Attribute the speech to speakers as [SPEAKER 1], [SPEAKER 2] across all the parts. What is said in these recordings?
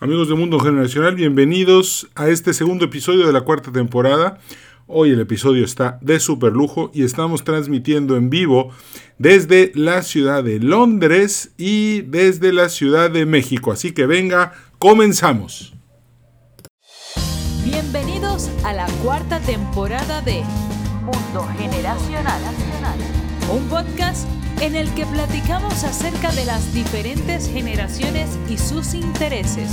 [SPEAKER 1] Amigos de Mundo Generacional, bienvenidos a este segundo episodio de la cuarta temporada. Hoy el episodio está de super lujo y estamos transmitiendo en vivo desde la ciudad de Londres y desde la ciudad de México. Así que venga, comenzamos.
[SPEAKER 2] Bienvenidos a la cuarta temporada de Mundo Generacional, un podcast en el que platicamos acerca de las diferentes generaciones y sus intereses.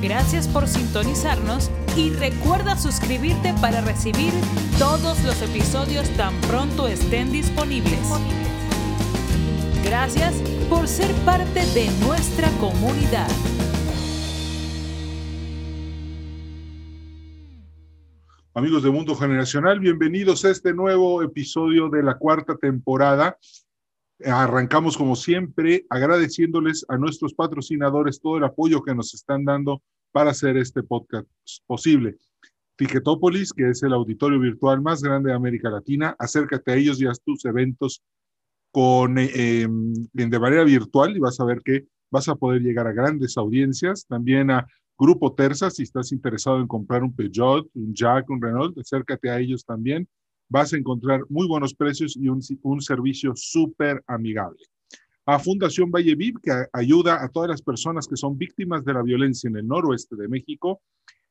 [SPEAKER 2] Gracias por sintonizarnos y recuerda suscribirte para recibir todos los episodios tan pronto estén disponibles. Gracias por ser parte de nuestra comunidad.
[SPEAKER 1] Amigos de Mundo Generacional, bienvenidos a este nuevo episodio de la cuarta temporada Arrancamos como siempre agradeciéndoles a nuestros patrocinadores todo el apoyo que nos están dando para hacer este podcast posible. Ticketopolis, que es el auditorio virtual más grande de América Latina, acércate a ellos y haz tus eventos con, eh, em, de manera virtual y vas a ver que vas a poder llegar a grandes audiencias. También a Grupo Terza, si estás interesado en comprar un Peugeot, un Jack, un Renault, acércate a ellos también vas a encontrar muy buenos precios y un, servicio súper amigable. A Fundación Valle Viv, que ayuda a todas las personas que son víctimas de la violencia en el noroeste de México,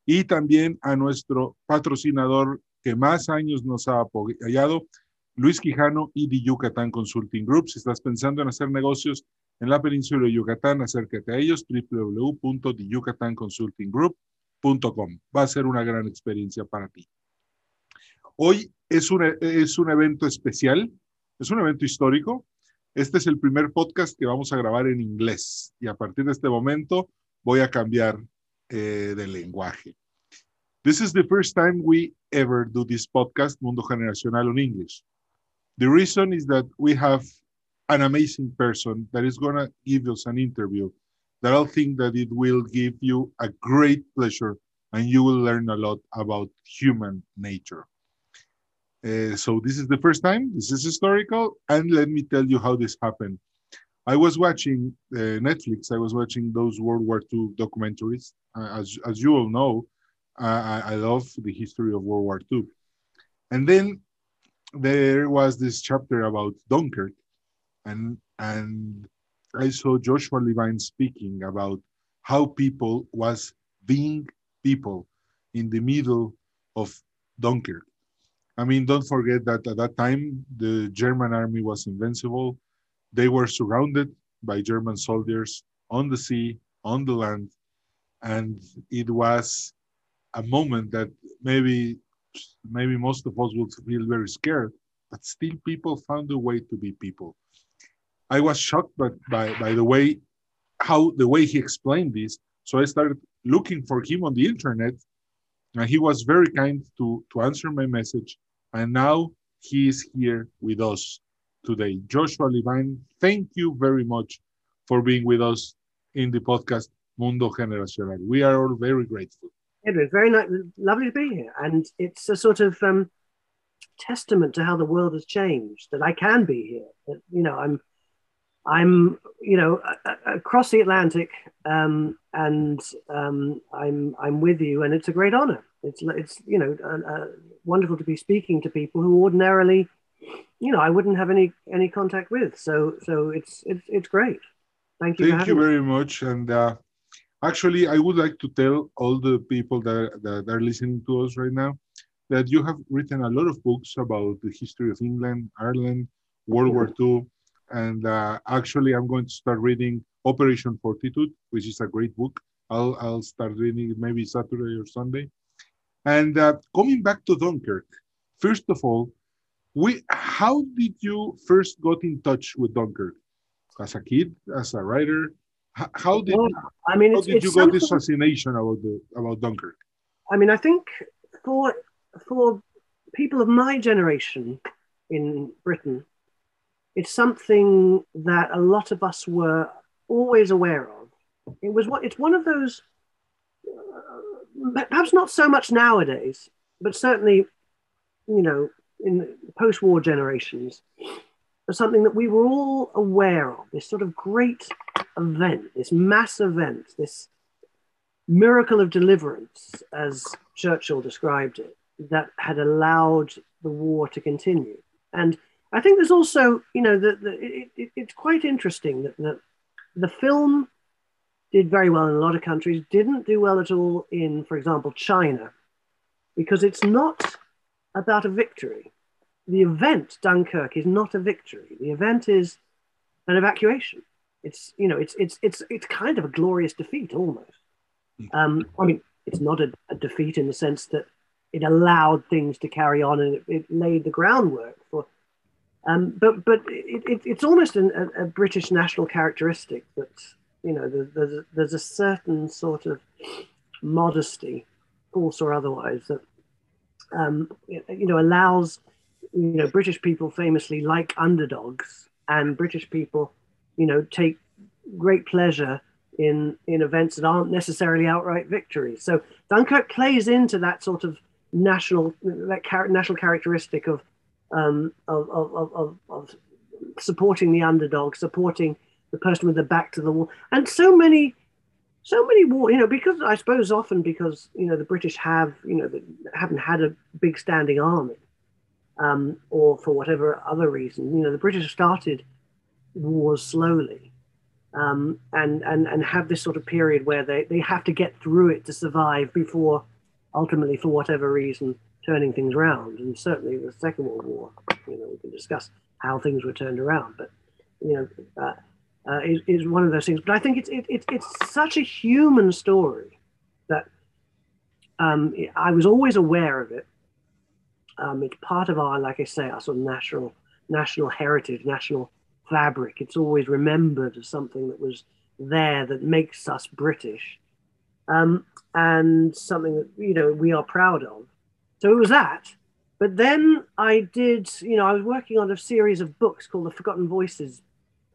[SPEAKER 1] y también a nuestro patrocinador que más años nos ha apoyado, Luis Quijano y The Yucatán Consulting Group. Si estás pensando en hacer negocios en la península de Yucatán, acércate a ellos, www.theyucatanconsultinggroup.com. Va a ser una gran experiencia para ti. Hoy es un, es un evento especial, es un evento histórico. Este es el primer podcast que vamos a grabar en inglés y a partir de este momento voy a cambiar eh, de lenguaje. This is the first time we ever do this podcast, Mundo Generacional in English. The reason is that we have an amazing person that is going to give us an interview that I think that it will give you a great pleasure and you will learn a lot about human nature. Uh, so this is the first time. This is historical, and let me tell you how this happened. I was watching uh, Netflix. I was watching those World War II documentaries. Uh, as as you all know, I, I love the history of World War II. And then there was this chapter about Dunkirk, and and I saw Joshua Levine speaking about how people was being people in the middle of Dunkirk I mean, don't forget that at that time, the German army was invincible. They were surrounded by German soldiers on the sea, on the land. And it was a moment that maybe maybe most of us would feel very scared, but still people found a way to be people. I was shocked by, by, by the way how the way he explained this. So I started looking for him on the internet, and he was very kind to, to answer my message and now he is here with us today. Joshua Levine, thank you very much for being with us in the podcast Mundo Generacional. We are all very grateful.
[SPEAKER 3] Edward, very nice, lovely to be here. And it's a sort of um, testament to how the world has changed that I can be here. That, you know, I'm, I'm, you know, across the Atlantic, um, and um, I'm, I'm with you, and it's a great honor. It's, it's, you know, uh, uh, wonderful to be speaking to people who ordinarily, you know, I wouldn't have any any contact with. So so it's it's it's great. Thank you.
[SPEAKER 1] Thank you very me. much. And uh, actually, I would like to tell all the people that, that are listening to us right now that you have written a lot of books about the history of England, Ireland, World War II. And uh, actually, I'm going to start reading Operation Fortitude, which is a great book. I'll, I'll start reading it maybe Saturday or Sunday. And uh, coming back to Dunkirk, first of all, we how did you first got in touch with Dunkirk? As a kid, as a writer, how did well, I mean, how did you got this fascination about the about Dunkirk?
[SPEAKER 3] I mean, I think for for people of my generation in Britain, it's something that a lot of us were always aware of. It was what it's one of those perhaps not so much nowadays, but certainly, you know, in post-war generations, was something that we were all aware of. This sort of great event, this mass event, this miracle of deliverance, as Churchill described it, that had allowed the war to continue. And I think there's also, you know, the, the, it, it, it's quite interesting that the, the film did very well in a lot of countries, didn't do well at all in, for example, China, because it's not about a victory. The event, Dunkirk, is not a victory. The event is an evacuation. It's, you know, it's, it's, it's, it's kind of a glorious defeat almost. Um, I mean, it's not a, a, defeat in the sense that it allowed things to carry on and it, it laid the groundwork for. Um, but but it, it, it's almost an, a, a, British national characteristic that you know there's a, there's a certain sort of modesty, false or otherwise, that um, you know allows you know British people famously like underdogs, and British people you know take great pleasure in in events that aren't necessarily outright victories. So Dunkirk plays into that sort of national that char- national characteristic of, um, of, of, of, of supporting the underdog, supporting the person with the back to the wall, and so many so many war you know because i suppose often because you know the british have you know haven't had a big standing army um, or for whatever other reason you know the british started wars slowly um, and, and, and have this sort of period where they, they have to get through it to survive before ultimately, for whatever reason, turning things around. And certainly the Second World War, you know, we can discuss how things were turned around, but, you know, uh, uh, is, is one of those things. But I think it's, it, it, it's such a human story that um, I was always aware of it. Um, it's part of our, like I say, our sort of national national heritage, national fabric. It's always remembered as something that was there that makes us British, um, and something that you know we are proud of. So it was that. But then I did, you know, I was working on a series of books called the Forgotten Voices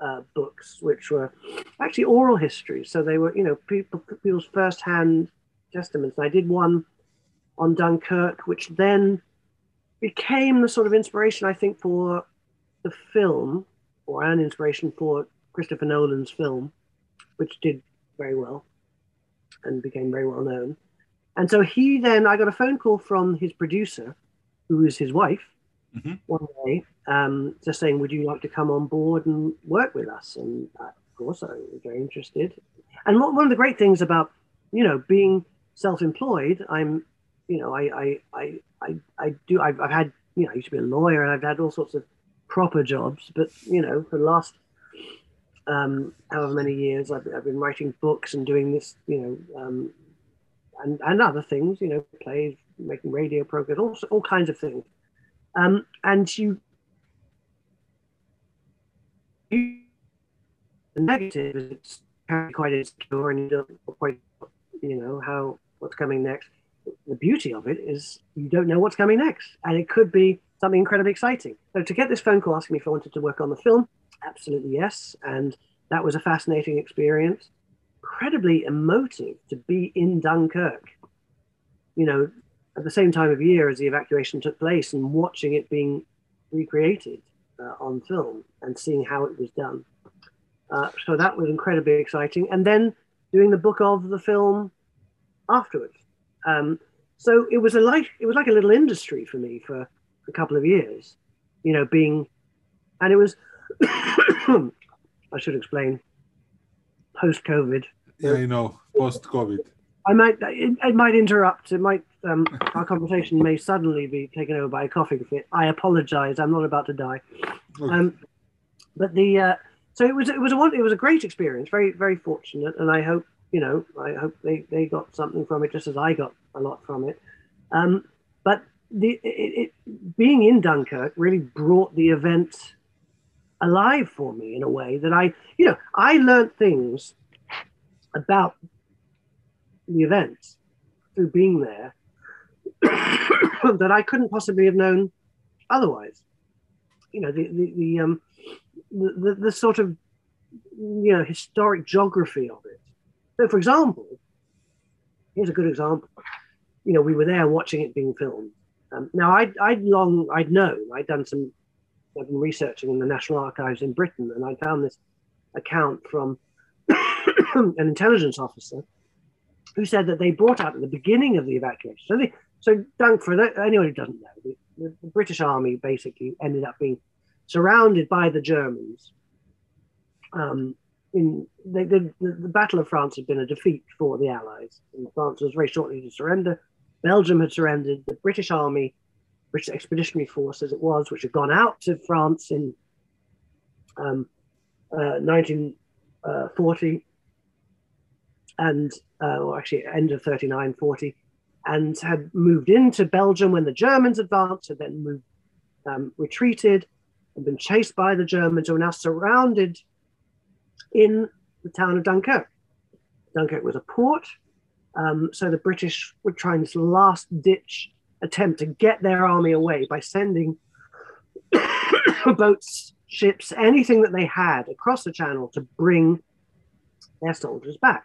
[SPEAKER 3] uh, books, which were actually oral histories. So they were, you know, people, people's first-hand testaments. And I did one on Dunkirk, which then became the sort of inspiration, I think, for the film or an inspiration for Christopher Nolan's film, which did very well and became very well known. And so he then, I got a phone call from his producer, who is his wife, mm-hmm. one day, um, just saying, Would you like to come on board and work with us? And uh, of course, I was very interested. And one of the great things about, you know, being self employed, I'm, you know, I, I, I, I, I do, I've, I've had, you know, I used to be a lawyer and I've had all sorts of proper jobs, but you know, for the last um, however many years, I've, I've been writing books and doing this, you know, um, and and other things, you know, plays, making radio programs, all all kinds of things. Um, and you, the negative is quite insecure, and you don't quite, you know, how what's coming next. The beauty of it is you don't know what's coming next, and it could be something incredibly exciting. So to get this phone call asking me if I wanted to work on the film, absolutely yes. And that was a fascinating experience. Incredibly emotive to be in Dunkirk. You know, at the same time of year as the evacuation took place and watching it being recreated uh, on film and seeing how it was done. Uh, so that was incredibly exciting. And then doing the book of the film afterwards. Um, so it was a like it was like a little industry for me for a couple of years, you know, being, and it was, I should explain, post COVID.
[SPEAKER 1] Yeah, you know, post COVID.
[SPEAKER 3] I might, it, it, might interrupt. It might, um, our conversation may suddenly be taken over by a coughing fit. I apologize. I'm not about to die. Okay. Um, but the, uh, so it was, it was a it was a great experience. Very, very fortunate, and I hope you know, I hope they they got something from it, just as I got a lot from it. Um, but the it, it, being in Dunkirk really brought the event alive for me in a way that I, you know, I learned things about the events through being there that I couldn't possibly have known otherwise. You know, the the the um the, the, the sort of you know historic geography of it. So, for example, here's a good example. You know, we were there watching it being filmed um, now, I'd, I'd long, I'd known, I'd done some, I've been researching in the National Archives in Britain, and I found this account from an intelligence officer who said that they brought out at the beginning of the evacuation. So, they, so Dunk, for anyone who doesn't know, the, the, British Army basically ended up being surrounded by the Germans. Um, in they, the, the Battle of France had been a defeat for the Allies, and France was very shortly to surrender. Belgium had surrendered. The British Army, British Expeditionary Force, as it was, which had gone out to France in um, uh, 1940, and uh, or actually end of 39, 40, and had moved into Belgium when the Germans advanced, had then moved, um, retreated, and been chased by the Germans, who were now surrounded in the town of Dunkirk. Dunkirk was a port, um, so the British were trying this last ditch attempt to get their army away by sending boats, ships, anything that they had across the channel to bring their soldiers back.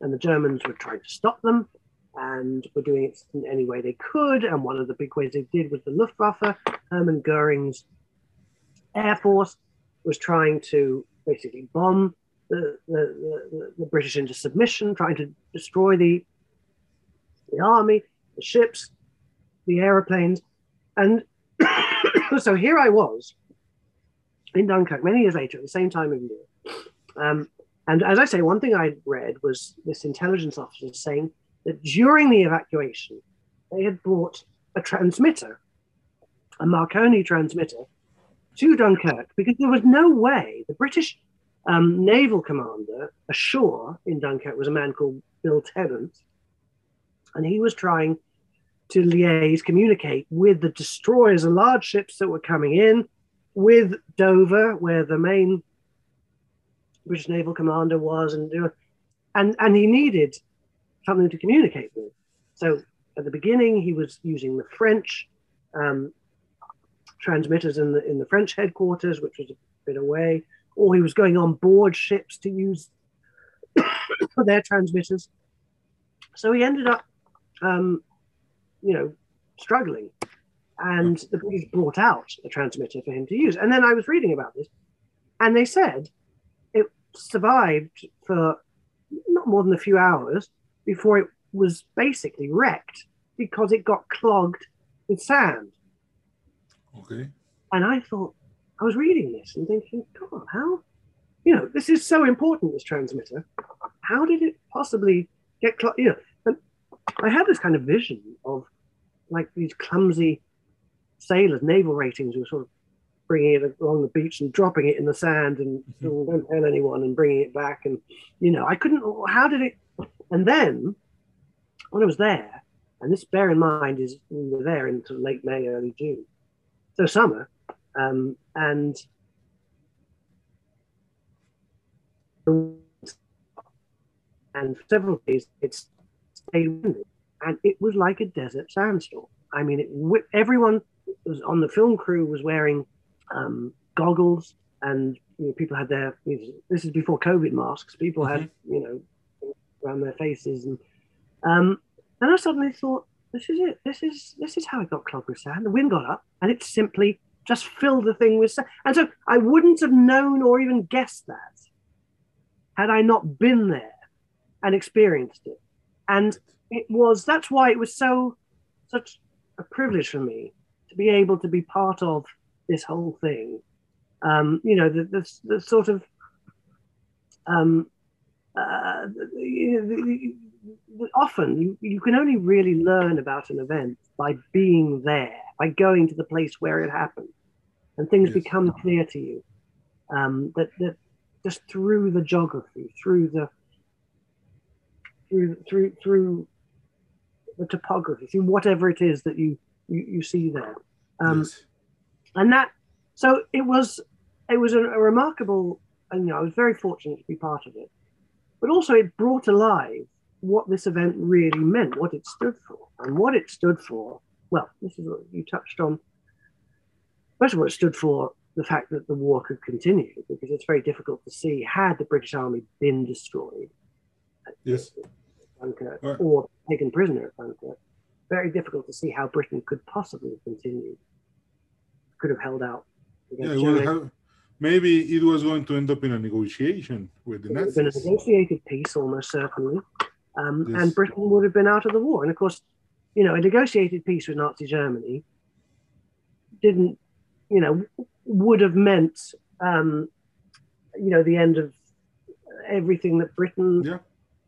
[SPEAKER 3] And the Germans were trying to stop them and were doing it in any way they could. And one of the big ways they did was the Luftwaffe, Hermann Goering's Air Force, was trying to basically bomb the, the, the, the British into submission, trying to destroy the, the army, the ships, the aeroplanes. And so here I was in Dunkirk many years later, at the same time of year. Um, and as I say, one thing I read was this intelligence officer saying that during the evacuation, they had brought a transmitter, a Marconi transmitter, to Dunkirk because there was no way the British um, naval commander ashore in Dunkirk was a man called Bill Tennant, and he was trying to liaise, communicate with the destroyers and large ships that were coming in, with Dover, where the main British naval commander was, and and and he needed something to communicate with. So at the beginning, he was using the French um, transmitters in the in the French headquarters, which was a bit away, or he was going on board ships to use their transmitters. So he ended up, um, you know, struggling, and the British brought out a transmitter for him to use. And then I was reading about this, and they said it survived for not more than a few hours before it was basically wrecked because it got clogged with sand.
[SPEAKER 1] Okay.
[SPEAKER 3] And I thought, I was reading this and thinking, God, how, you know, this is so important, this transmitter. How did it possibly get clogged? You know, and I had this kind of vision of like these clumsy sailors, naval ratings, who were sort of bringing it along the beach and dropping it in the sand and mm-hmm. don't tell anyone and bringing it back. And, you know, I couldn't, how did it, and then when I was there, and this bear in mind is we were there in sort of late May, early June, so summer, um, and and several days it stayed windy, and it was like a desert sandstorm. I mean, it everyone was on the film crew was wearing um, goggles, and you know, people had their. This is before COVID masks. People mm-hmm. had you know around their faces, and um, and I suddenly thought, this is it. This is this is how it got clogged with sand. The wind got up, and it simply just filled the thing with sand. And so I wouldn't have known or even guessed that had I not been there and experienced it. And it was that's why it was so such a privilege for me to be able to be part of this whole thing. Um, you know, the, the, the sort of um, uh, often you, you can only really learn about an event by being there, by going to the place where it happened, and things yes. become clear to you. Um, that that just through the geography, through the through through through the topography, through whatever it is that you you, you see there. Um, yes. And that, so it was, it was a, a remarkable, and you know, I was very fortunate to be part of it. But also, it brought alive what this event really meant, what it stood for, and what it stood for. Well, this is what you touched on. First of all, it stood for the fact that the war could continue because it's very difficult to see had the British Army been destroyed.
[SPEAKER 1] Yes.
[SPEAKER 3] Dunkirk, right. or taken prisoner at Dunkirk very difficult to see how Britain could possibly continue, could have held out.
[SPEAKER 1] Yeah, well, have, maybe it was going to end up in a negotiation with the Nazis.
[SPEAKER 3] Been a negotiated peace, almost certainly. um,
[SPEAKER 1] Yes.
[SPEAKER 3] and Britain would have been out of the war. And of course, you know, a negotiated peace with Nazi Germany didn't, you know, would have meant, um, you know, the end of everything that Britain
[SPEAKER 1] Yeah.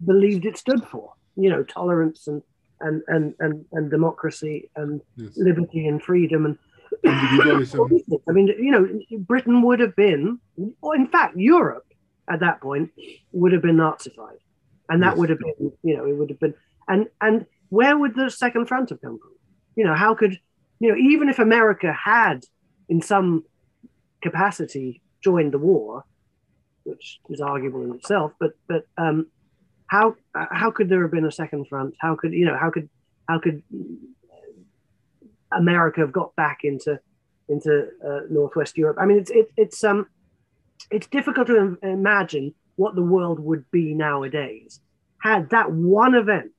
[SPEAKER 3] believed it stood for. You know, tolerance and and and and, and democracy and
[SPEAKER 1] Yes.
[SPEAKER 3] liberty and freedom and
[SPEAKER 1] Individualism.
[SPEAKER 3] I mean, you know, Britain would have been, or in fact, Europe at that point would have been Nazified, and that
[SPEAKER 1] Yes.
[SPEAKER 3] would have been, you know, it would have been, and and where would the Second Front have come from? You know, how could, you know, even if America had, in some capacity, joined the war, which is arguable in itself, but but um, how how could there have been a Second Front? How could you know? How could how could America have got back into into uh, Northwest Europe. I mean, it's it, it's um it's difficult to im- imagine what the world would be nowadays had that one event,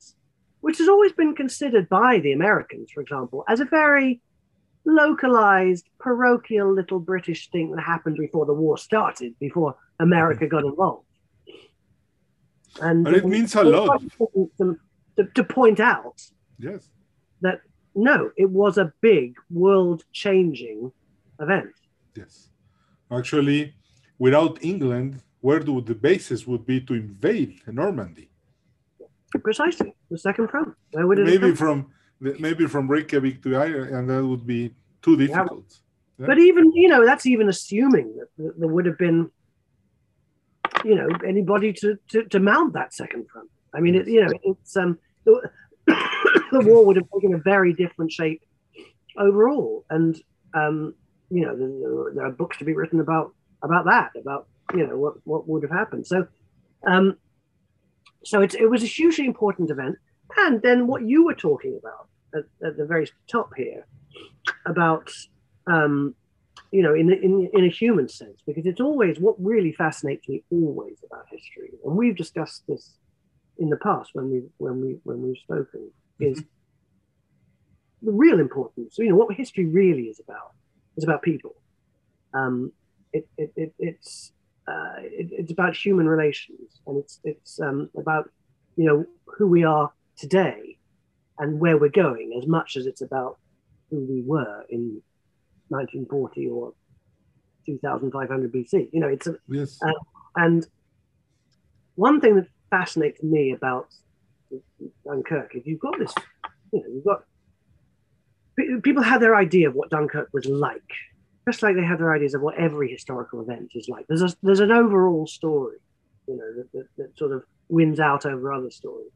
[SPEAKER 3] which has always been considered by the Americans, for example, as a very localized, parochial little British thing that happened before the war started, before America got involved. And,
[SPEAKER 1] And it means a lot.
[SPEAKER 3] To, to, to point out
[SPEAKER 1] Yes.
[SPEAKER 3] that no, it was a big world changing event.
[SPEAKER 1] Yes. Actually, without England, where do the bases would be to invade Normandy?
[SPEAKER 3] Precisely, the second front. Where would it
[SPEAKER 1] Maybe
[SPEAKER 3] come
[SPEAKER 1] from maybe from Reykjavik to Ireland, and that would be too difficult. Yeah.
[SPEAKER 3] But even you know, that's even assuming that, there would have been, you know, anybody to to, to mount that second front. I mean, it, you know, it's um, the, war would have taken a very different shape overall, and um, you know, there, are books to be written about about that, about you know what what would have happened. So, um, so it's it was a hugely important event, and then what you were talking about at, at the very top here about um, you know, in, in in a human sense, because it's always what really fascinates me always about history, and we've discussed this in the past when we when we when we've spoken, is the real importance. You know, what history really is about is about people. Um, it, it, it it's uh, it, it's about human relations, and it's it's um, about you know who we are today and where we're going, as much as it's about who we were in 1940 or 2500 BC. You know, it's a,
[SPEAKER 1] Yes.
[SPEAKER 3] Uh, and one thing that fascinates me about Dunkirk is you've got this, you know, you've got people have their idea of what Dunkirk was like, just like they have their ideas of what every historical event is like. There's a, there's an overall story, you know, that, that, that sort of wins out over other stories,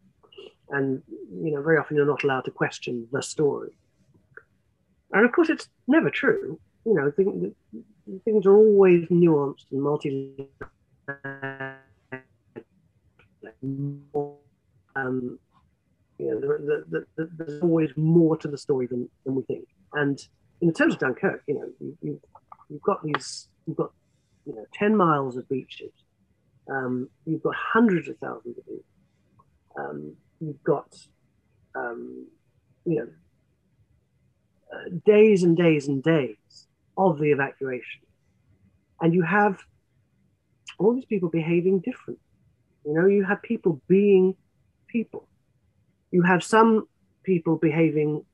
[SPEAKER 3] and you know, very often you're not allowed to question the story. And of course, it's never true. You know, things, things are always nuanced and multi. Um, you know, there, there, there, there's always more to the story than, than we think. And in terms of Dunkirk, you know, you, you, you've got these, you've got, you know, 10 miles of beaches. Um, you've got hundreds of thousands of people. Um, you've got, um, you know, uh, days and days and days of the evacuation. And you have all these people behaving different. You know, you have people being people. You have some people behaving.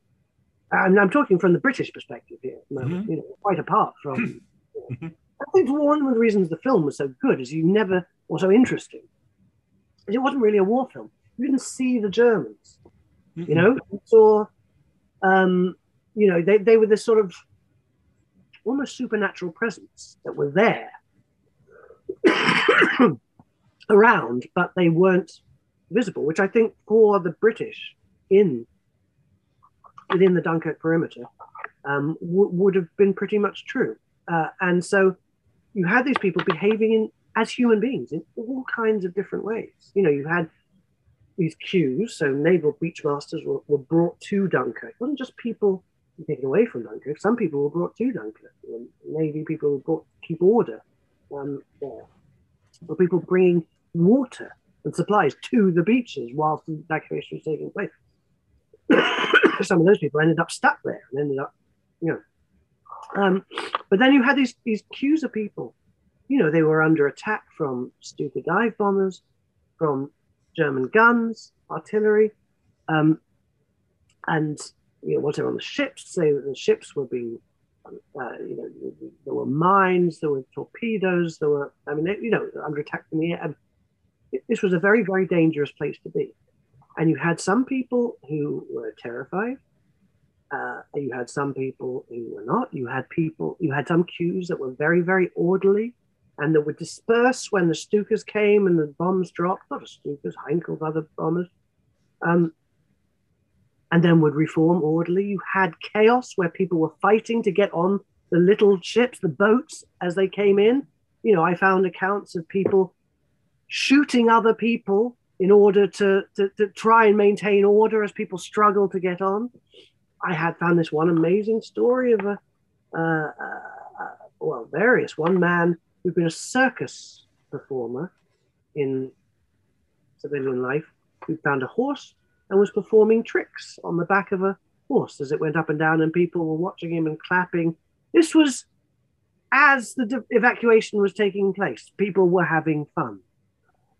[SPEAKER 3] I'm, I'm talking from the British perspective here, at the moment,
[SPEAKER 1] Mhm.
[SPEAKER 3] you know, quite apart from.
[SPEAKER 1] Mhm.
[SPEAKER 3] I think one of the reasons the film was so good is you never, or so interesting, it wasn't really a war film. You didn't see the Germans.
[SPEAKER 1] Mhm.
[SPEAKER 3] You know, you saw, um, you know, they, they were this sort of almost supernatural presence that were there around, but they weren't visible, which I think for the British in within the Dunkirk perimeter um, w- would have been pretty much true. Uh, and so you had these people behaving in as human beings in all kinds of different ways. You know, you had these queues, so naval beachmasters were, were brought to Dunkirk. It wasn't just people taken away from Dunkirk. Some people were brought to Dunkirk. Navy people were brought to keep order um, there. Or people bringing water and supplies to the beaches whilst the evacuation was taking place. Some of those people ended up stuck there and ended up, you know. Um, but then you had these these queues of people. You know, they were under attack from Stuka dive bombers, from German guns, artillery, um, and you know whatever on the ships. That the ships were being, uh, you know, there were mines, there were torpedoes, there were. I mean, you know, under attack from the air. And this was a very, very dangerous place to be. And you had some people who were terrified. Uh, you had some people who were not. You had people. You had some queues that were very, very orderly and that would disperse when the Stukas came and the bombs dropped, not the Stukas, Heinkel's other bombers, um, and then would reform orderly. You had chaos where people were fighting to get on the little ships, the boats, as they came in. You know, I found accounts of people shooting other people in order to, to, to try and maintain order as people struggle to get on. I had found this one amazing story of a, uh, uh, uh well, various. One man who'd been a circus performer in civilian life who found a horse and was performing tricks on the back of a horse as it went up and down, and people were watching him and clapping. This was as the de- evacuation was taking place. People were having fun.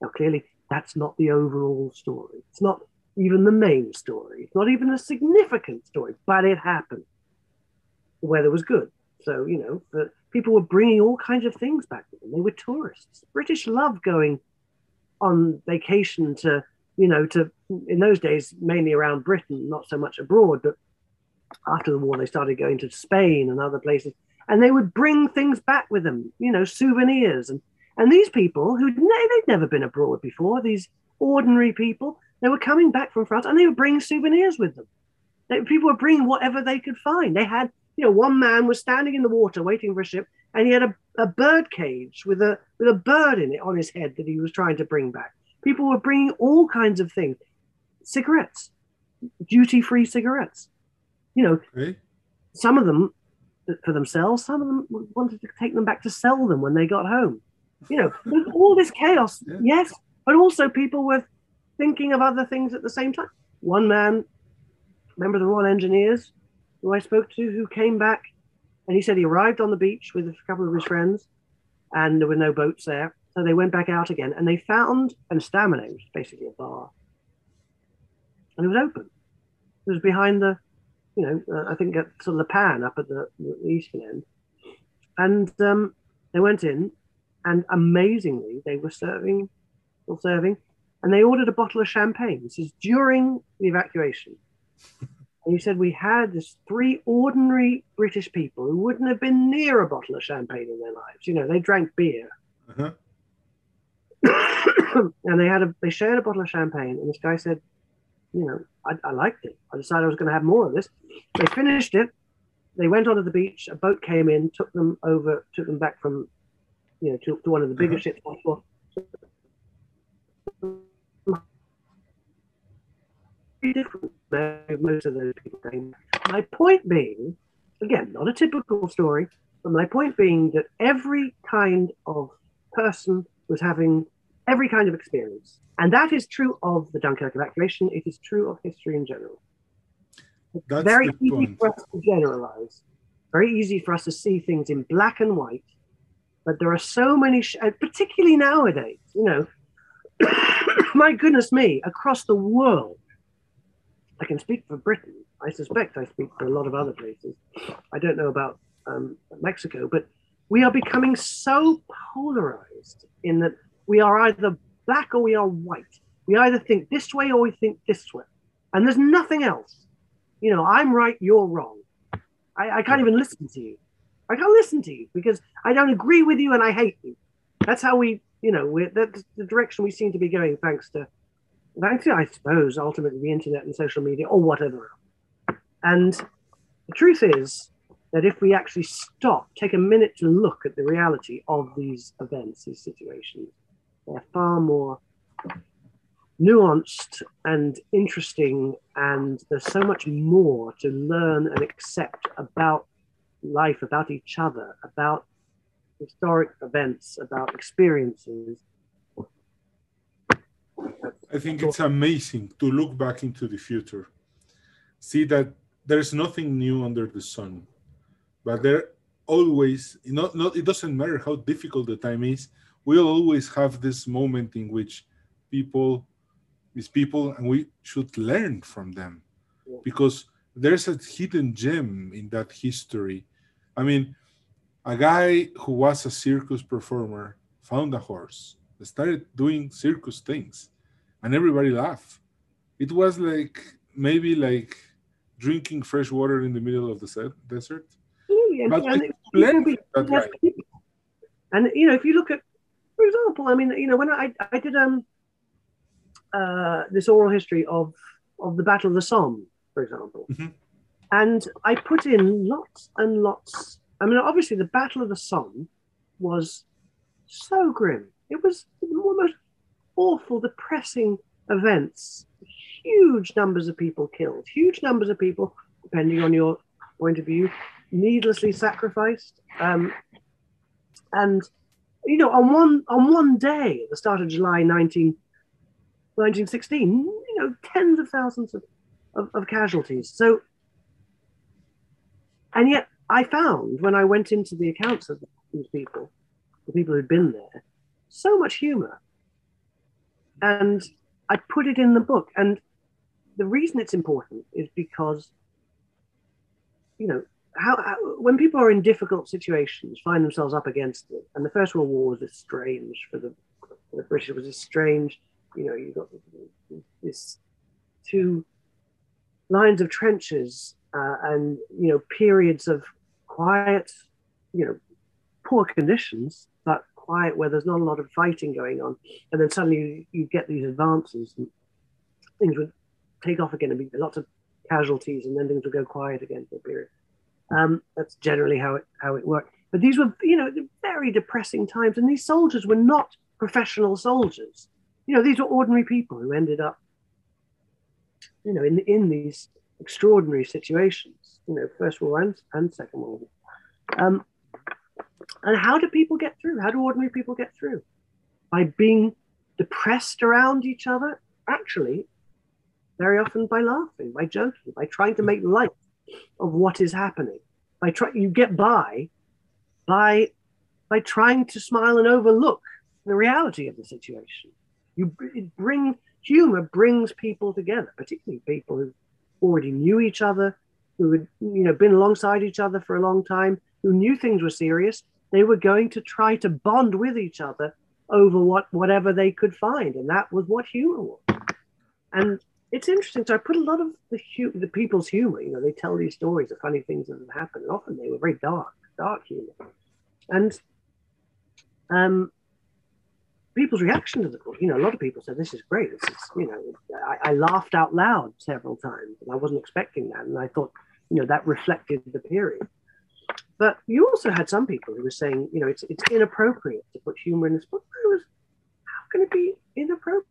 [SPEAKER 3] Now, clearly, that's not the overall story. It's not even the main story. It's not even a significant story, but it happened. The weather was good. So, you know, the, people were bringing all kinds of things back with them. They were tourists. British love going on vacation to, you know, to in those days mainly around Britain, not so much abroad. But after the war, they started going to Spain and other places, and they would bring things back with them, you know, souvenirs. And and these people who they'd never been abroad before, these ordinary people, they were coming back from France and they were bringing souvenirs with them. They, people were bringing whatever they could find. They had you know, one man was standing in the water waiting for a ship, and he had a, a bird cage with a with a bird in it on his head that he was trying to bring back. People were bringing all kinds of things, cigarettes, duty free cigarettes. You know,
[SPEAKER 1] okay.
[SPEAKER 3] some of them for themselves, some of them wanted to take them back to sell them when they got home. You know, there's all this chaos, yeah. yes, but also people were thinking of other things at the same time. One man, member of the Royal Engineers, who I spoke to who came back and he said he arrived on the beach with a couple of his friends and there were no boats there. So they went back out again and they found an Estaminet, which is basically a bar. And it was open. It was behind the, you know, uh, I think at sort of the Panne up at the, the eastern end. And um, they went in and amazingly they were serving, still serving, and they ordered a bottle of champagne. This is during the evacuation. And he said we had this three ordinary British people who wouldn't have been near a bottle of champagne in their lives. You know, they drank beer. Uh-huh. and they had a they shared a bottle of champagne, and this guy said, you know, I, I liked it. I decided I was going to have more of this. They finished it. They went onto the beach. A boat came in, took them over, took them back from, you know, to, to one of the bigger uh-huh. ships different most of those people came. My point being, again, not a typical story, but my point being that every kind of person was having every kind of experience. And that is true of the Dunkirk evacuation. It is true of history in general. That's very easy point. for us to generalize, very easy for us to see things in black and white. But there are so many, sh- uh, particularly nowadays, you know, my goodness me, across the world, I can speak for Britain. I suspect I speak for a lot of other places. I don't know about um, Mexico, but we are becoming so polarized in that we are either black or we are white. We either think this way or we think this way. And there's nothing else. You know, I'm right, you're wrong. I, I can't even listen to you. I can't listen to you because I don't agree with you and I hate you. That's how we, you know, that's the direction we seem to be going thanks to actually, I suppose, ultimately the internet and social media or whatever. And the truth is that if we actually stop, take a minute to look at the reality of these events, these situations, they're far more nuanced and interesting, and there's so much more to learn and accept about life, about each other, about historic events, about experiences
[SPEAKER 1] I think it's amazing to look back into the future, see that there's nothing new under the sun, but there always, not, not, it doesn't matter how difficult the time is, we'll always have this moment in which people these people and we should learn from them because there's a hidden gem in that history. I mean, a guy who was a circus performer found a horse, started doing circus things, and everybody laughed. It was like maybe like drinking fresh water in the middle of the desert.
[SPEAKER 3] Yeah, but and, it, and you know, if you look at, for example, I mean, you know, when I I did um uh, this oral history of of the Battle of the Somme, for example, mm-hmm. And I put in lots and lots. I mean, obviously, the Battle of the Somme was so grim. It was almost awful, depressing events. Huge numbers of people killed. Huge numbers of people, depending on your point of view, needlessly sacrificed. Um, and you know, on one on one day at the start of July 19, 1916, you know, tens of thousands of, of, of casualties. So, and yet I found when I went into the accounts of these people, the people who'd been there, so much humor. And I put it in the book. And the reason it's important is because, you know, how, how, when people are in difficult situations, find themselves up against it, and the First World War was a strange for the, for the British. It was a strange, you know, you got this two lines of trenches uh, and you know periods of quiet, you know, poor conditions, but quiet where there's not a lot of fighting going on, and then suddenly you, you get these advances and things would take off again and be lots of casualties, and then things would go quiet again for a period. Um, that's generally how it how it worked. But these were, you know, very depressing times, and these soldiers were not professional soldiers. You know, these were ordinary people who ended up, you know, in in these extraordinary situations. You know, First World and, and Second World. Um, and how do people get through? How do ordinary people get through? By being depressed around each other? Actually, very often by laughing, by joking, by trying to make light of what is happening. By try, you get by by by trying to smile and overlook the reality of the situation. You it bring humor brings people together, particularly people who already knew each other, who had you know been alongside each other for a long time, who knew things were serious. They were going to try to bond with each other over what whatever they could find, and that was what humor was. And it's interesting. So I put a lot of the hu- the people's humor. You know, they tell these stories of funny things that have happened, and often they were very dark, dark humor. And um, people's reaction to the book, you know, a lot of people said this is great. This is, you know, I, I laughed out loud several times, and I wasn't expecting that, and I thought, you know, that reflected the period. But you also had some people who were saying, you know, it's it's inappropriate to put humor in this book. I was, how can it be inappropriate?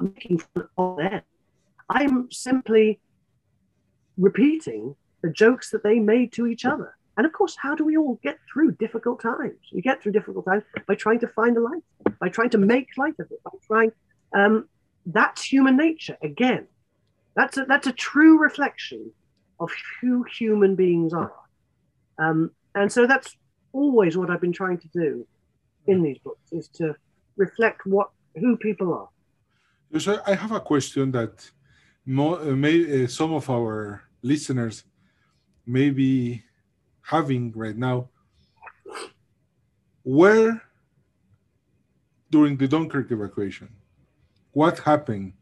[SPEAKER 3] making fun of them. I'm simply repeating the jokes that they made to each other. And of course, how do we all get through difficult times? You get through difficult times by trying to find a light, by trying to make light of it, by trying. Um, that's human nature again. That's a, that's a true reflection of who human beings are. Um, and so that's always what I've been trying to do in these books is to reflect what who people are.
[SPEAKER 1] So I have a question that more, uh, may, uh, some of our listeners may be having right now. Where, during the Dunkirk evacuation, what happened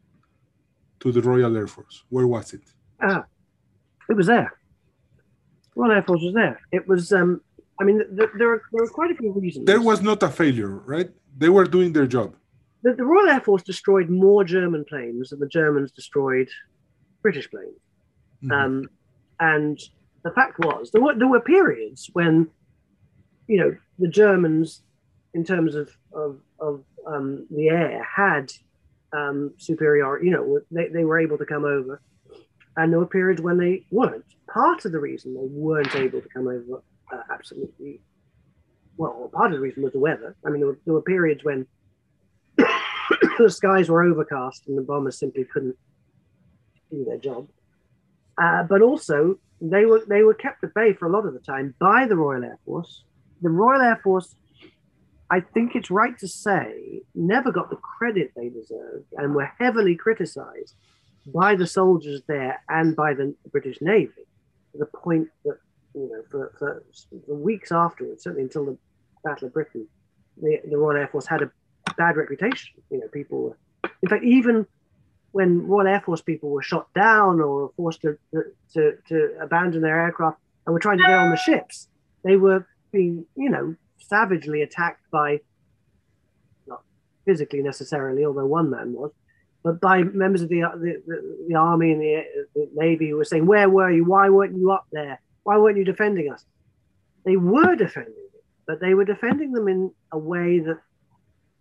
[SPEAKER 1] to the Royal Air Force? Where was it?
[SPEAKER 3] Ah, it was there. Royal Air Force was there. It was. Um, I mean, th- there are there are quite a few reasons.
[SPEAKER 1] There was not a failure, right? They were doing their job
[SPEAKER 3] the, the, Royal Air Force destroyed more German planes than the Germans destroyed British planes. Mm-hmm. Um, and the fact was, there were, there were periods when, you know, the Germans, in terms of, of, of um, the air, had um, superiority, you know, they, they were able to come over. And there were periods when they weren't. Part of the reason they weren't able to come over, uh, absolutely, well, part of the reason was the weather. I mean, there were, there were periods when the skies were overcast and the bombers simply couldn't do their job. Uh, but also, they were they were kept at bay for a lot of the time by the Royal Air Force. The Royal Air Force I think it's right to say, never got the credit they deserved and were heavily criticized by the soldiers there and by the British Navy to the point that, you know, for, for, for weeks afterwards, certainly until the Battle of Britain, the, the Royal Air Force had a bad reputation. You know, people were, in fact, even when Royal Air Force people were shot down or forced to, to, to abandon their aircraft and were trying to get on the ships, they were being, you know, savagely attacked by, not physically necessarily, although one man was, but by members of the uh, the, the, the army and the, the, navy who were saying, "Where were you? Why weren't you up there? Why weren't you defending us?" They were defending but they were defending them in a way that,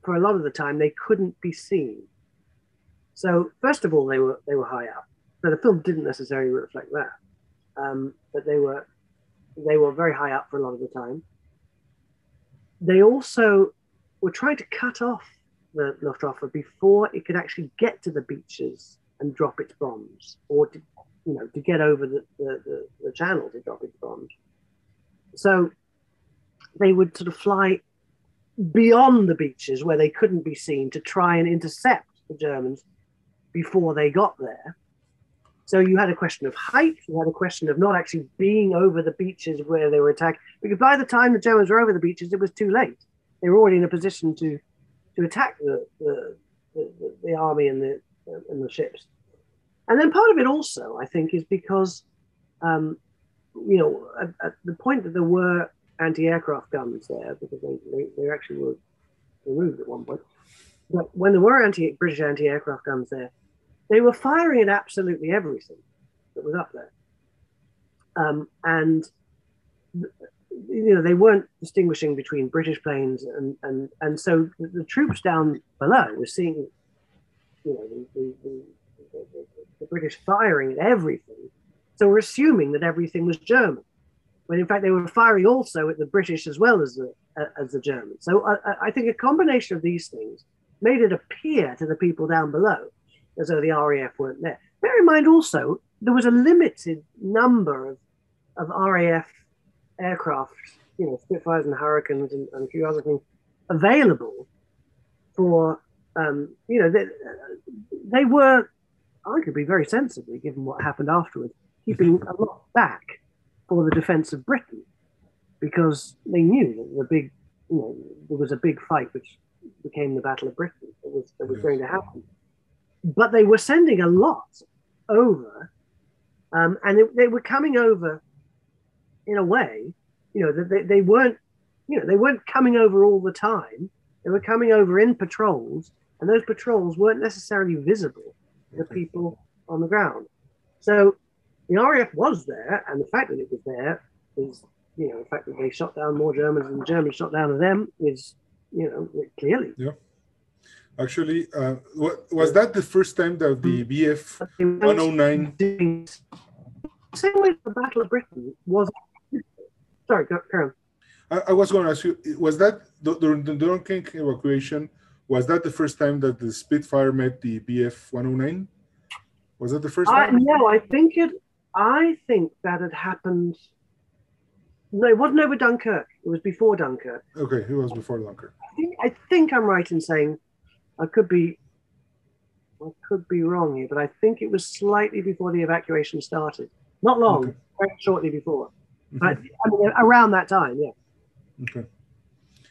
[SPEAKER 3] for a lot of the time, they couldn't be seen. So first of all, they were they were high up. So the film didn't necessarily reflect that, um, but they were they were very high up for a lot of the time they also were trying to cut off the Luftwaffe before it could actually get to the beaches and drop its bombs, or to, you know, to get over the, the, the, the channel to drop its bombs. So they would sort of fly beyond the beaches where they couldn't be seen to try and intercept the Germans before they got there. So you had a question of height, you had a question of not actually being over the beaches where they were attacked, because by the time the Germans were over the beaches, it was too late. They were already in a position to to attack the the, the, the army and the and the ships. And then part of it also, I think, is because um, you know at, at, the point that there were anti-aircraft guns there, because they, they, they actually were removed at one point. But when there were anti British anti-aircraft guns there, they were firing at absolutely everything that was up there. Um, and you know they weren't distinguishing between British planes and and and so the, the troops down below were seeing you know the, the, the, British firing at everything, so we're assuming that everything was German, when in fact they were firing also at the British as well as the as the Germans. So I, I think a combination of these things made it appear to the people down below as though the RAF weren't there. Bear in mind also, there was a limited number of, of RAF aircraft, you know, Spitfires and Hurricanes and, and a few other things available for, um, you know, they, they were arguably very sensibly, given what happened afterwards, keeping a lot back for the defense of Britain because they knew that the big, you know, there was a big fight which became the Battle of Britain that was, that was yes. going to happen but they were sending a lot over, um, and they, they, were coming over in a way, you know, that they, they weren't, you know, they weren't coming over all the time. They were coming over in patrols, and those patrols weren't necessarily visible to people on the ground. So the RAF was there, and the fact that it was there is, you know, the fact that they shot down more Germans than Germans shot down them is, you know, clearly.
[SPEAKER 1] Actually, uh, was that the first time that the BF 109?
[SPEAKER 3] Same way the Battle of Britain was. Sorry, go, Karen.
[SPEAKER 1] I, I, was going to ask you, was that during the Dunkirk evacuation? Was that the first time that the Spitfire met the BF 109? Was that the first time?
[SPEAKER 3] no, I think it. I think that had happened. No, it wasn't over Dunkirk. It was before Dunkirk.
[SPEAKER 1] Okay, it was before Dunkirk.
[SPEAKER 3] I think, I think I'm right in saying I could be I could be wrong here, but I think it was slightly before the evacuation started. Not long, okay. very shortly before. Mm-hmm. But I mean, around that time, yeah.
[SPEAKER 1] Okay.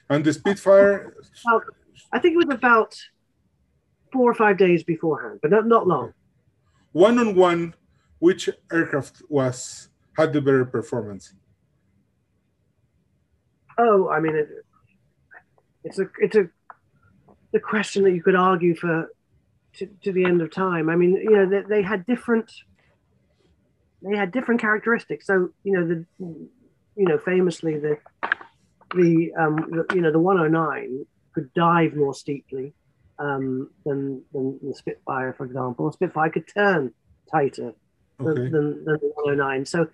[SPEAKER 1] And the Spitfire?
[SPEAKER 3] Well, I think it was about four or five days beforehand, but not, not long.
[SPEAKER 1] One on one, which aircraft was had the better performance?
[SPEAKER 3] Oh, I mean, it, it's a it's a the question that you could argue for to, to the end of time. I mean, you know, they, they had different they had different characteristics. So, you know, the you know, famously the the um the, you know the 109 could dive more steeply um, than, than the Spitfire, for example. The Spitfire could turn tighter okay. than, than, the 109. So,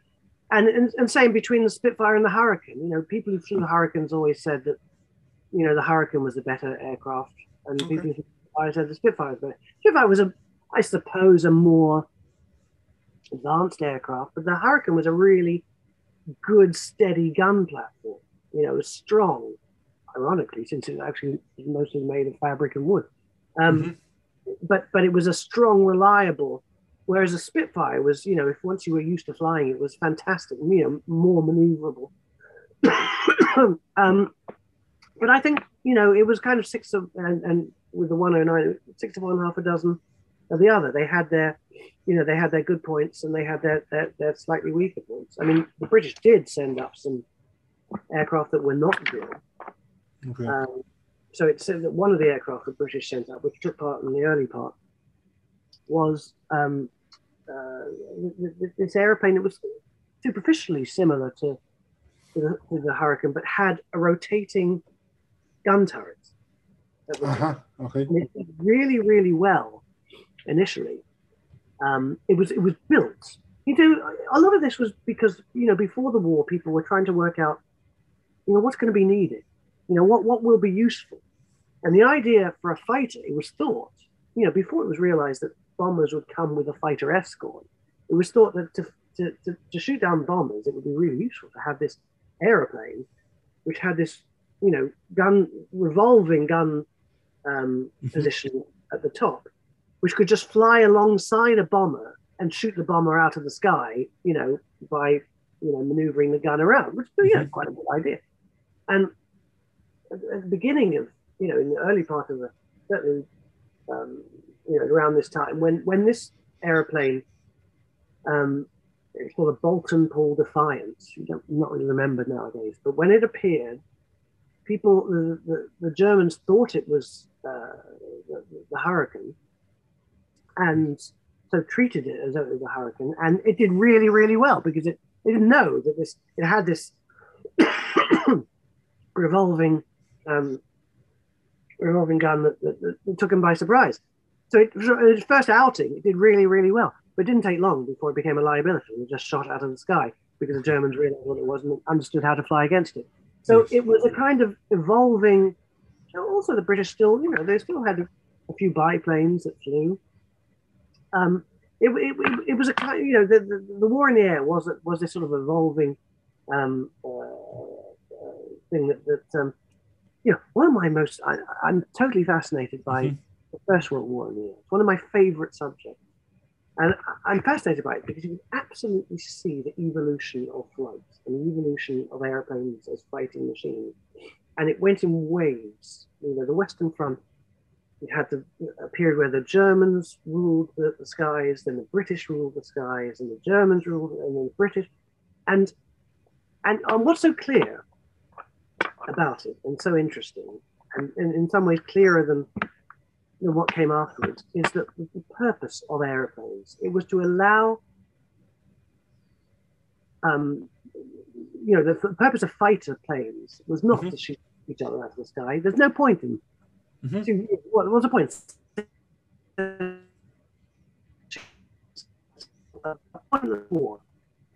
[SPEAKER 3] and, and and same between the Spitfire and the Hurricane. You know, people who flew Hurricanes always said that you know the Hurricane was a better aircraft and okay. people I said the Spitfire, but Spitfire was a, I suppose, a more advanced aircraft, but the Hurricane was a really good, steady gun platform. You know, it was strong, ironically, since it's actually mostly made of fabric and wood. Um, mm-hmm. But but it was a strong, reliable. Whereas a Spitfire was, you know, if once you were used to flying, it was fantastic, you know, more maneuverable. um, but I think, you know, it was kind of six of, and, and with the 109, six of one, half a dozen of the other. They had their, you know, they had their good points and they had their, their, their slightly weaker points. I mean, the British did send up some aircraft that were not good. Okay. Um, so it said that one of the aircraft the British sent up, which took part in the early part, was um, uh, this aeroplane that was superficially similar to, to, the, to the Hurricane, but had a rotating gun turrets.
[SPEAKER 1] Uh-huh. Okay.
[SPEAKER 3] And it did really, really well initially. Um, it was it was built. You know, a lot of this was because you know before the war, people were trying to work out, you know, what's going to be needed. You know, what what will be useful. And the idea for a fighter, it was thought, you know, before it was realized that bombers would come with a fighter escort, it was thought that to, to, to, to shoot down bombers, it would be really useful to have this aeroplane, which had this, you know, gun, revolving gun um, mm-hmm. position at the top, which could just fly alongside a bomber and shoot the bomber out of the sky, you know, by, you know, maneuvering the gun around, which, you know, mm-hmm. quite a good idea. And at the beginning of you know, in the early part of the certainly, um, you know, around this time when when this aeroplane, um, it's called a Boulton Paul Defiant. You don't not really remember nowadays, but when it appeared, people the, the, the Germans thought it was uh, the, the Hurricane, and so treated it as though it was a Hurricane, and it did really really well because it, it didn't know that this it had this revolving um, revolving gun that, that, that, took him by surprise. So it, its first outing, it did really, really well, but it didn't take long before it became a liability. It just shot out of the sky because the Germans realized what it was and understood how to fly against it. So it was a kind of evolving. Also, the British still, you know, they still had a, few biplanes that flew. Um, it, it, it, was a kind, you know, the, the, the, war in the air was was this sort of evolving um, uh, uh, thing that, that um, you know, one of my most, I, am totally fascinated by mm-hmm. the First World War in the air. It's one of my favorite subjects. And I'm fascinated by it because you can absolutely see the evolution of flight and the evolution of airplanes as fighting machines. And it went in waves. You know, the Western Front, you had the, a period where the Germans ruled the, the skies, then the British ruled the skies, and the Germans ruled, and then the British. And and, and what's so clear about it and so interesting and, and in some ways clearer than, than what came afterwards is that the purpose of aeroplanes it was to allow um, you know the, the, purpose of fighter planes was not mm-hmm. to shoot each other out of the sky there's no point in mm-hmm. what, what's the point the point of the war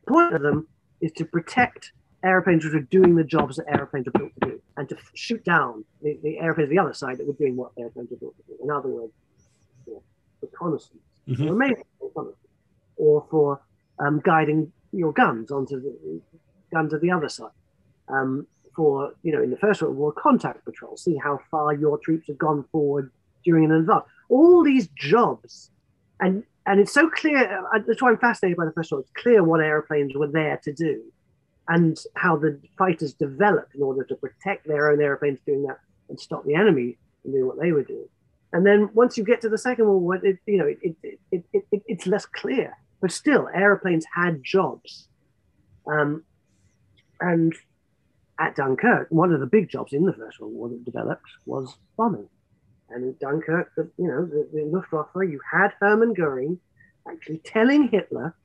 [SPEAKER 3] the point of them is to protect airplanes which are doing the jobs that airplanes are built to do, and to shoot down the, the airplanes on the other side that were doing what airplanes are built to do. In other words, for reconnaissance, mm-hmm. or for um, guiding your guns onto the guns of the other side. Um, for you know, in the First World War, contact patrol, see how far your troops have gone forward during an advance. All these jobs, and and it's so clear. Uh, that's why I'm fascinated by the First World. It's clear what airplanes were there to do and how the fighters developed in order to protect their own airplanes doing that and stop the enemy from doing what they were doing. And then once you get to the Second World War, it, you know, it, it, it, it, it's less clear. But still, airplanes had jobs. Um, and at Dunkirk, one of the big jobs in the First World War that developed was bombing. And in Dunkirk, the, you know, the, the Luftwaffe, you had Hermann Goering actually telling Hitler,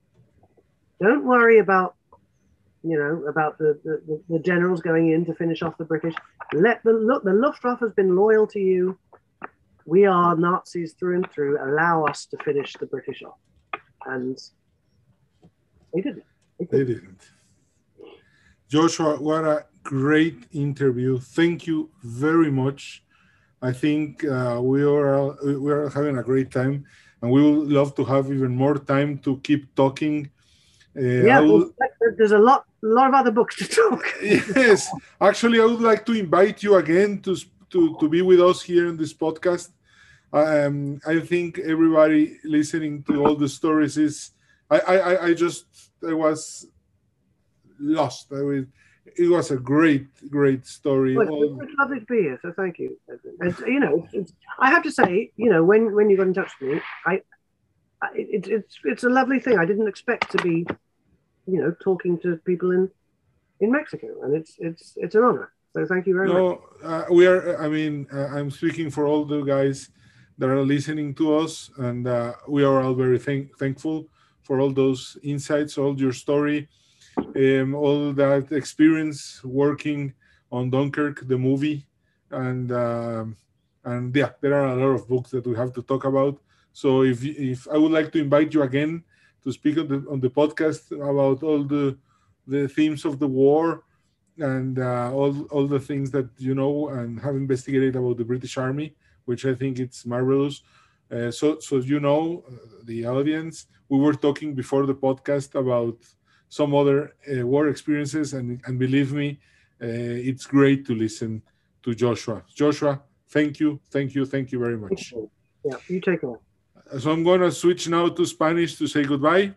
[SPEAKER 3] don't worry about you know, about the, the, the, generals going in to finish off the British. Let the look, the Luftwaffe has been loyal to you. We are Nazis through and through. Allow us to finish the British off. And they didn't.
[SPEAKER 1] They, didn't. they didn't. Joshua, what a great interview. Thank you very much. I think uh, we are we are having a great time, and we would love to have even more time to keep talking Uh,
[SPEAKER 3] yeah,
[SPEAKER 1] would,
[SPEAKER 3] there's a lot, a lot of other books to talk.
[SPEAKER 1] yes, actually, I would like to invite you again to to to be with us here in this podcast. Um, I think everybody listening to all the stories is. I I, I just I was lost. I was, it was a great great story.
[SPEAKER 3] Well, it's lovely to be here, so thank you. And, you know, I have to say, you know, when when you got in touch with me, I it, it's it's a lovely thing. I didn't expect to be, you know, talking to people in in Mexico, and it's it's it's an honor. So thank you very
[SPEAKER 1] no, much. Uh, we are. I mean, uh, I'm speaking for all the guys that are listening to us, and uh, we are all very thank- thankful for all those insights, all your story, um, all that experience working on Dunkirk, the movie, and um, and yeah, there are a lot of books that we have to talk about. So if if I would like to invite you again to speak on the on the podcast about all the the themes of the war and uh, all all the things that you know and have investigated about the British Army, which I think it's marvelous. Uh, so so you know uh, the audience, we were talking before the podcast about some other uh, war experiences, and and believe me, uh, it's great to listen to Joshua. Joshua, thank you, thank you, thank you very much.
[SPEAKER 3] Yeah, you take it.
[SPEAKER 1] So I'm going to switch now to Spanish to say goodbye.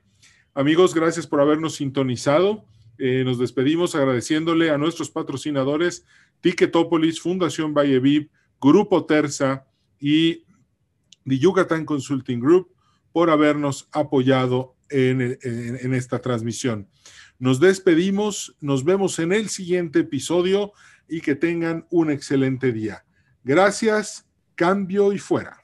[SPEAKER 1] Amigos, gracias por habernos sintonizado. Eh, nos despedimos agradeciéndole a nuestros patrocinadores Ticketopolis, Fundación Valle Grupo Terza y The Yucatán Consulting Group por habernos apoyado en esta transmisión. Nos despedimos, nos vemos en el siguiente episodio y que tengan un excelente día. Gracias, cambio y fuera.